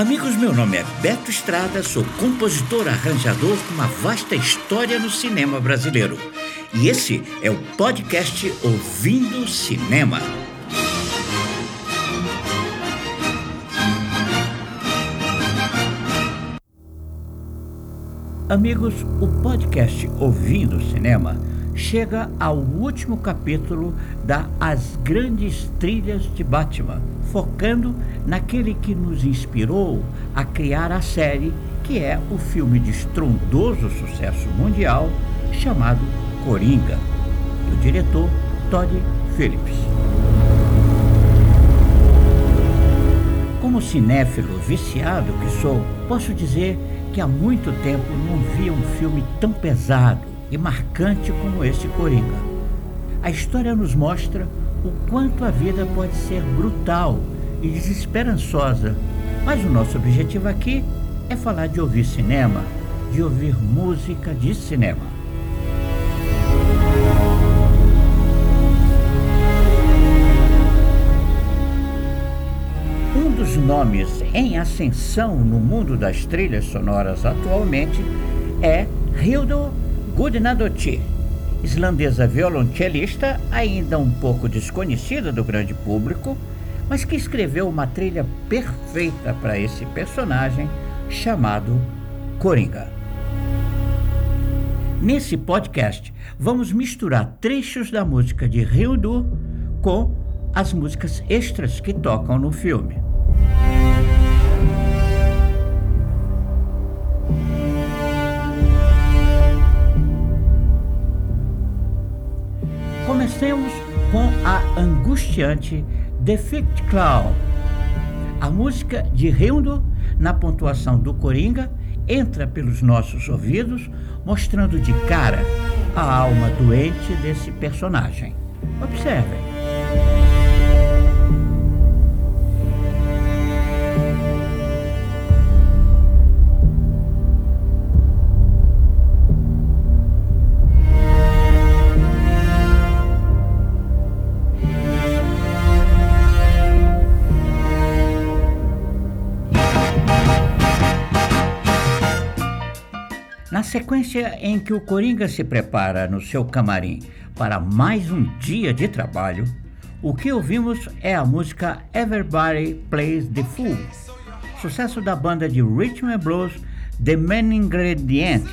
Amigos, meu nome é Beto Estrada, sou compositor arranjador com uma vasta história no cinema brasileiro. E esse é o podcast Ouvindo Cinema. Amigos, o podcast Ouvindo Cinema chega ao último capítulo da As Grandes Trilhas de Batman, focando naquele que nos inspirou a criar a série, que é o filme de estrondoso sucesso mundial chamado Coringa, do diretor Todd Phillips. Como cinéfilo viciado que sou, posso dizer que há muito tempo não via um filme tão pesado e marcante como esse Coringa. A história nos mostra o quanto a vida pode ser brutal e desesperançosa, mas o nosso objetivo aqui é falar de ouvir cinema, de ouvir música de cinema. Um dos nomes em ascensão no mundo das trilhas sonoras atualmente é Hildo Gudnadottir, islandesa violonchelista, ainda um pouco desconhecida do grande público, mas que escreveu uma trilha perfeita para esse personagem chamado Coringa. Nesse podcast, vamos misturar trechos da música de Hildur com as músicas extras que tocam no filme. Comecemos com a angustiante Defect Cloud. A música de Reundo, na pontuação do Coringa, entra pelos nossos ouvidos, mostrando de cara a alma doente desse personagem. Observem. Sequência em que o Coringa se prepara no seu camarim para mais um dia de trabalho, o que ouvimos é a música Everybody Plays the Fool, sucesso da banda de and blues The Man Ingredient.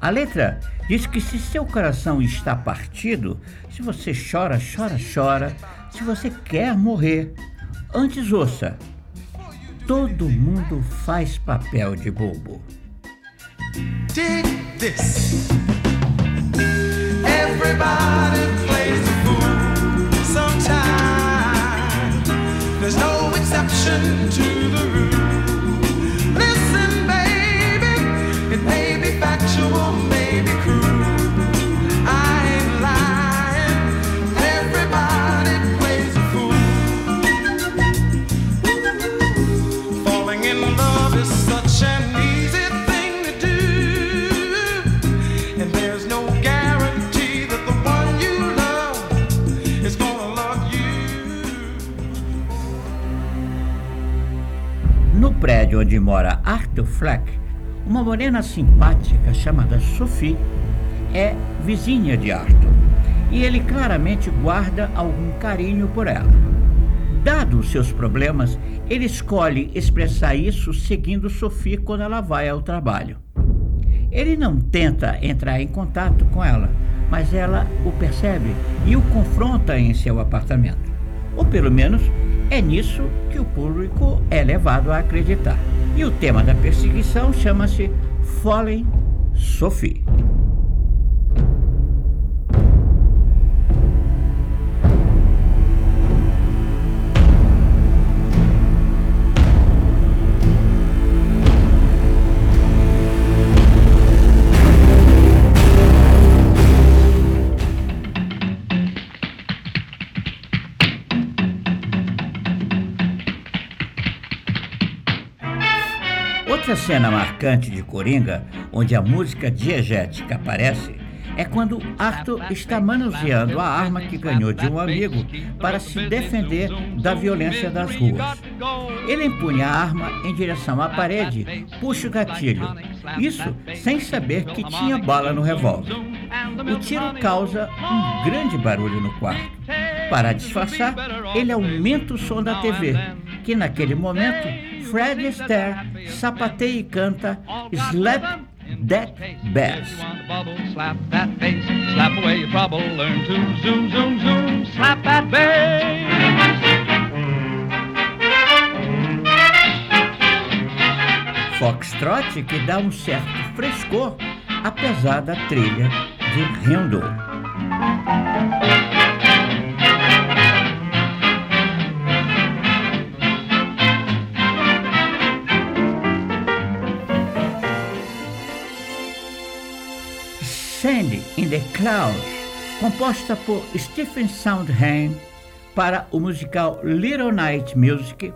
A letra diz que se seu coração está partido, se você chora, chora, chora, se você quer morrer, antes ouça. Todo mundo faz papel de bobo. Dig this. Everybody plays the fool sometime. There's no exception to the rule. Prédio onde mora Arthur Fleck, uma morena simpática chamada Sophie é vizinha de Arthur e ele claramente guarda algum carinho por ela. Dado os seus problemas, ele escolhe expressar isso seguindo Sophie quando ela vai ao trabalho. Ele não tenta entrar em contato com ela, mas ela o percebe e o confronta em seu apartamento. Ou pelo menos é nisso que o público é levado a acreditar. E o tema da perseguição chama-se Fallen Sophie. Outra cena marcante de Coringa, onde a música diegética aparece, é quando Arthur está manuseando a arma que ganhou de um amigo para se defender da violência das ruas. Ele empunha a arma em direção à parede, puxa o gatilho, isso sem saber que tinha bala no revólver. O tiro causa um grande barulho no quarto. Para disfarçar, ele aumenta o som da TV, que naquele momento Fred Astaire sapateia e canta Slap That Bass. Slap that bass, slap away your trouble, learn to zoom, zoom, zoom, slap that bass. Foxtrot que dá um certo frescor apesar da trilha de Rendo. The Clouds, composta por Stephen Sondheim para o musical Little Night Music,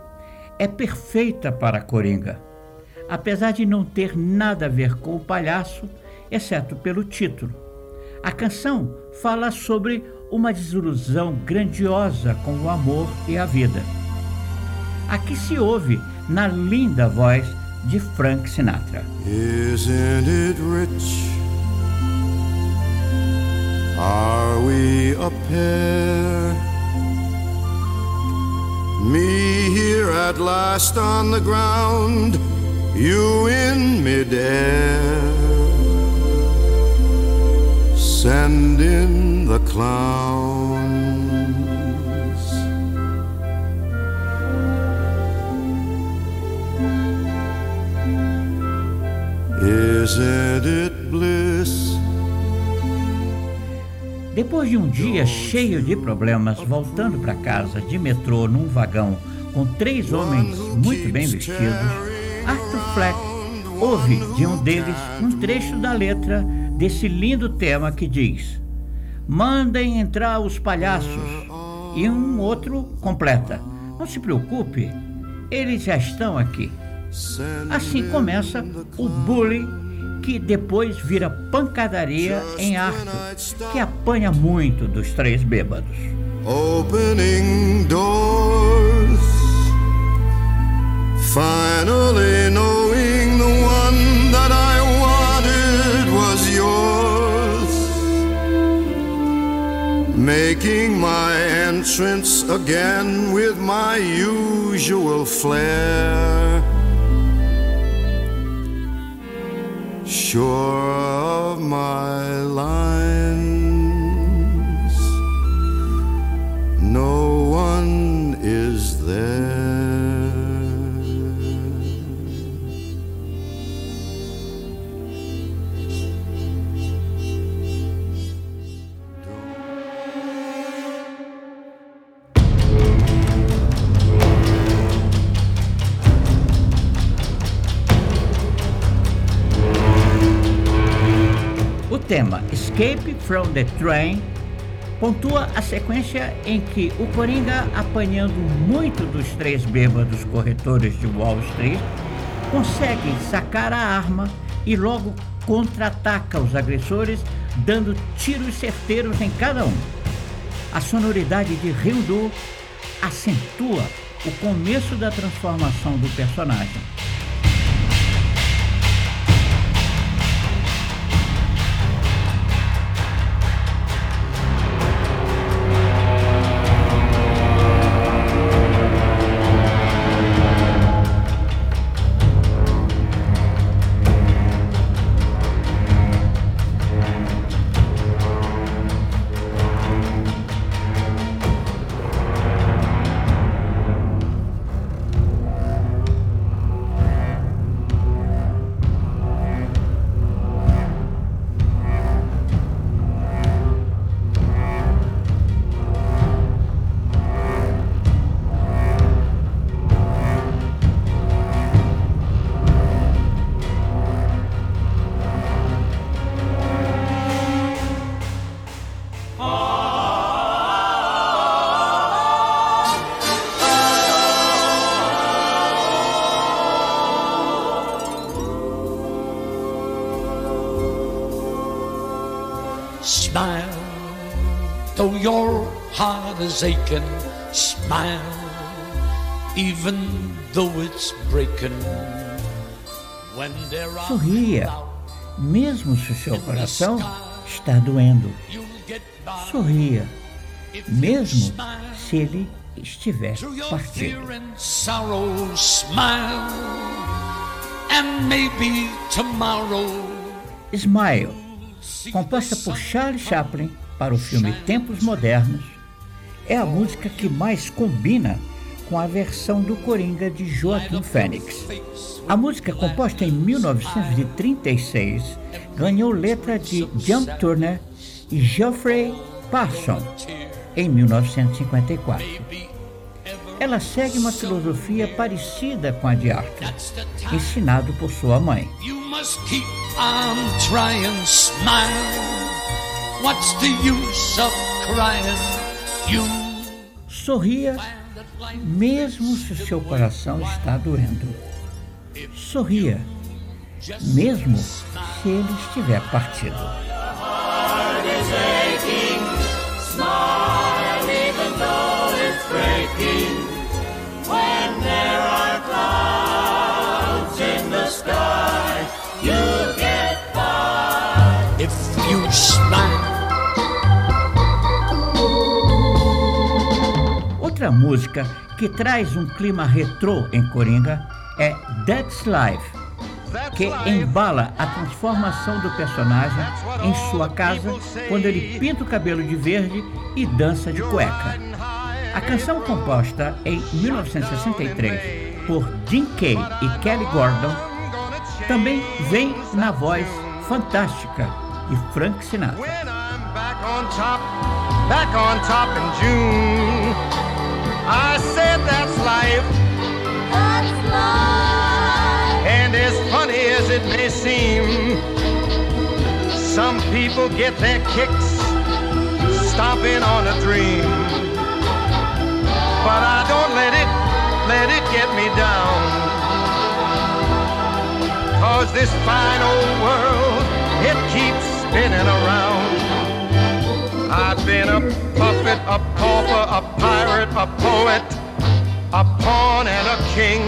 é perfeita para Coringa. Apesar de não ter nada a ver com o palhaço, exceto pelo título. A canção fala sobre uma desilusão grandiosa com o amor e a vida. Aqui se ouve na linda voz de Frank Sinatra. Isn't it rich? Are we a pair? Me here at last on the ground, you in midair. Send in the clowns. Isn't it Depois de um dia cheio de problemas, voltando para casa de metrô num vagão com três homens muito bem vestidos, Arthur Fleck ouve de um deles um trecho da letra desse lindo tema que diz: Mandem entrar os palhaços. E um outro completa: Não se preocupe, eles já estão aqui. Assim começa o bullying que depois vira pancadaria em Arthur, que apanha muito dos três bêbados. Opening doors. Finally knowing the one that I wanted was yours. Making my entrance again with my usual flair. Sure of my lines, no tema Escape from the Train pontua a sequência em que o Coringa, apanhando muito dos três bêbados corretores de Wall Street, consegue sacar a arma e logo contra-ataca os agressores, dando tiros certeiros em cada um. A sonoridade de Ryudo acentua o começo da transformação do personagem. Aching, smile, even though it's breaking. When there are Sorria, mesmo se o seu coração está doendo. Sorria, mesmo smile se ele estiver partido. smile, and maybe tomorrow. Smile, see composta por sun Charlie Chaplin para o filme Tempos Modernos, é a música que mais combina com a versão do Coringa de Joaquim Fênix. A música, composta em 1936, ganhou letra de Jump Turner e Geoffrey Parson em 1954. Ela segue uma filosofia parecida com a de Arthur, ensinado por sua mãe. What's the use of crying? You Sorria mesmo se o seu coração está doendo. Sorria, mesmo se ele estiver partido. if Outra música que traz um clima retrô em Coringa é That's Life, que embala a transformação do personagem em sua casa quando ele pinta o cabelo de verde e dança de cueca. A canção composta em 1963 por Jim Kay e Kelly Gordon também vem na voz fantástica de Frank Sinatra. I said that's life. That's life. And as funny as it may seem, some people get their kicks stomping on a dream. But I don't let it, let it get me down. Cause this fine old world, it keeps spinning around. I've been a a pauper, a pirate, a poet, a pawn and a king.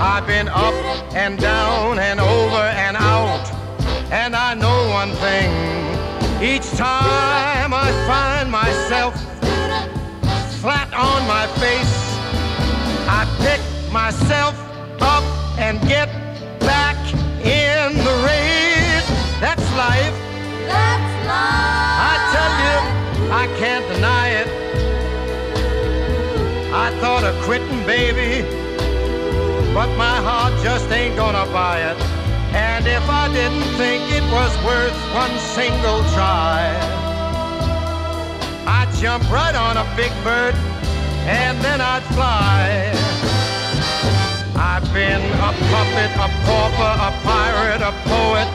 I've been up and down and over and out. And I know one thing. Each time I find myself flat on my face, I pick myself up and get back in the race. That's life. That's life. I tell you, I can't deny. I thought of quitting, baby, but my heart just ain't gonna buy it. And if I didn't think it was worth one single try, I'd jump right on a big bird and then I'd fly. I've been a puppet, a pauper, a pirate, a poet,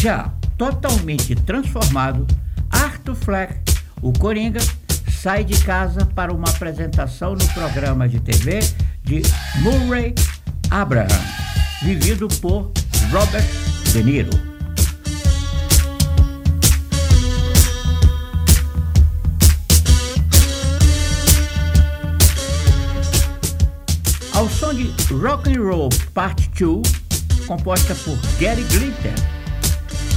Já totalmente transformado, Arthur Fleck, o Coringa, sai de casa para uma apresentação no programa de TV de Murray Abraham, vivido por Robert De Niro. Ao som de Rock and Roll Part 2, composta por Gary Glitter,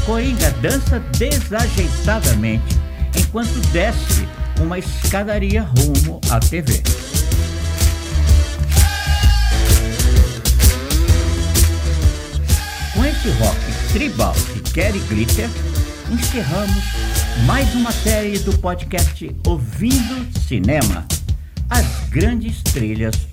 Coringa dança desajeitadamente enquanto desce uma escadaria rumo à TV. Com esse rock tribal de Gary Glitter, encerramos mais uma série do podcast Ouvindo Cinema, as grandes trilhas